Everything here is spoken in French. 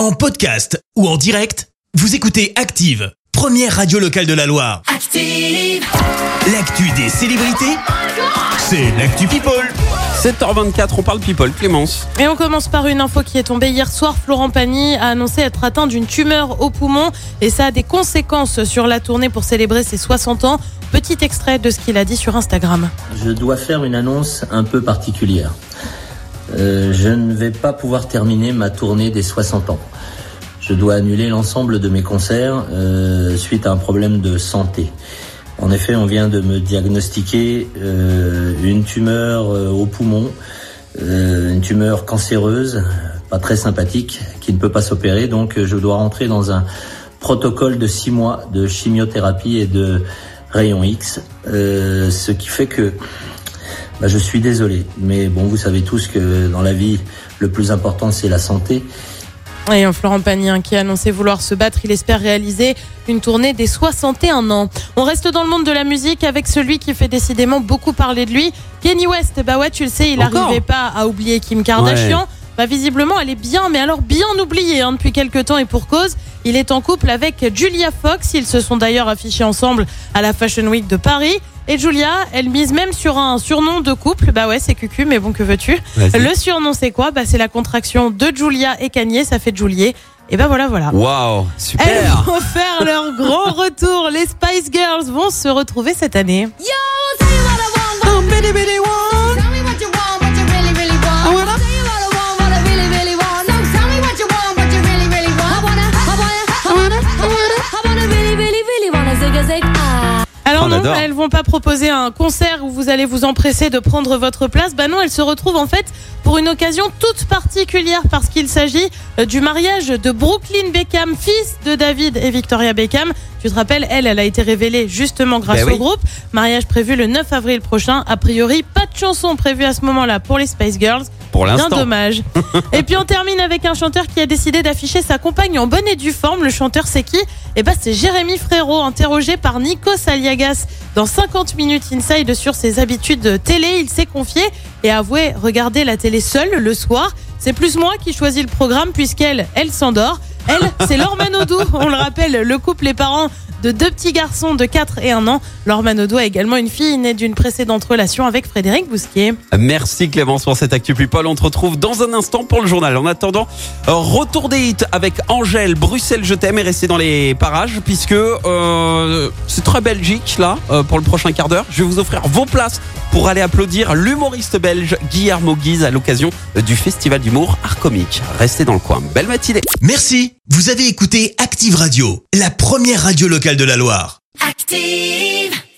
En podcast ou en direct, vous écoutez Active, première radio locale de la Loire. Active. L'actu des célébrités, c'est l'actu People. 7h24, on parle people, Clémence. Et on commence par une info qui est tombée hier soir. Florent Pagny a annoncé être atteint d'une tumeur au poumon et ça a des conséquences sur la tournée pour célébrer ses 60 ans. Petit extrait de ce qu'il a dit sur Instagram. Je dois faire une annonce un peu particulière. Euh, je ne vais pas pouvoir terminer ma tournée des 60 ans. Je dois annuler l'ensemble de mes concerts euh, suite à un problème de santé. En effet, on vient de me diagnostiquer euh, une tumeur au poumon, une tumeur cancéreuse, pas très sympathique, qui ne peut pas s'opérer. Donc, je dois rentrer dans un protocole de six mois de chimiothérapie et de rayons X, ce qui fait que bah, je suis désolé. Mais bon, vous savez tous que dans la vie, le plus important, c'est la santé. Et un Florent Pagny hein, qui a annoncé vouloir se battre, il espère réaliser une tournée des 61 ans. On reste dans le monde de la musique avec celui qui fait décidément beaucoup parler de lui, Kenny West. Bah ouais, tu le sais, il n'arrivait pas à oublier Kim Kardashian. Ouais. Bah visiblement, elle est bien, mais alors bien oubliée hein, depuis quelques temps et pour cause. Il est en couple avec Julia Fox. Ils se sont d'ailleurs affichés ensemble à la Fashion Week de Paris. Et Julia, elle mise même sur un surnom de couple. Bah ouais, c'est cucu, mais bon, que veux-tu? Le surnom, c'est quoi? Bah c'est la contraction de Julia et Kanye, ça fait Juliet. Et bah voilà, voilà. Waouh, Elles super. vont faire leur grand retour. Les Spice Girls vont se retrouver cette année. Yo, non, elles vont pas proposer un concert où vous allez vous empresser de prendre votre place. Bah non, elles se retrouvent en fait pour une occasion toute particulière parce qu'il s'agit euh, du mariage de Brooklyn Beckham, fils de David et Victoria Beckham. Tu te rappelles, elle, elle a été révélée justement grâce Ben oui. au groupe. Mariage prévu le 9 avril prochain. A priori, pas de chanson prévue à ce moment-là pour les Spice Girls. Pour Bien l'instant. dommage. et puis on termine avec un chanteur qui a décidé d'afficher sa compagne en bonne et due forme. Le chanteur c'est qui? Eh ben c'est Jérémy Frérot, interrogé par Nikos Aliagas dans 50 minutes inside sur ses habitudes télé. Il s'est confié et a avoué regarder la télé seule le soir. C'est plus moi qui choisis le programme puisqu'elle, elle s'endort. Elle, c'est Laure Manodou. On le rappelle, le couple est parents de deux petits garçons de 4 et 1 an. Laure Manodou a également une fille née d'une précédente relation avec Frédéric Bousquier. Merci Clémence pour cette actu people. On te retrouve dans un instant pour le journal. En attendant, retour des hits avec Angèle, Bruxelles, je t'aime et restez dans les parages puisque euh, c'est très Belgique là euh, pour le prochain quart d'heure. Je vais vous offrir vos places pour aller applaudir l'humoriste belge Guillermo Guise à l'occasion du festival d'humour Art Comique. Restez dans le coin. Belle matinée. Merci, vous avez écouté Active Radio, la première radio locale de la Loire. Active.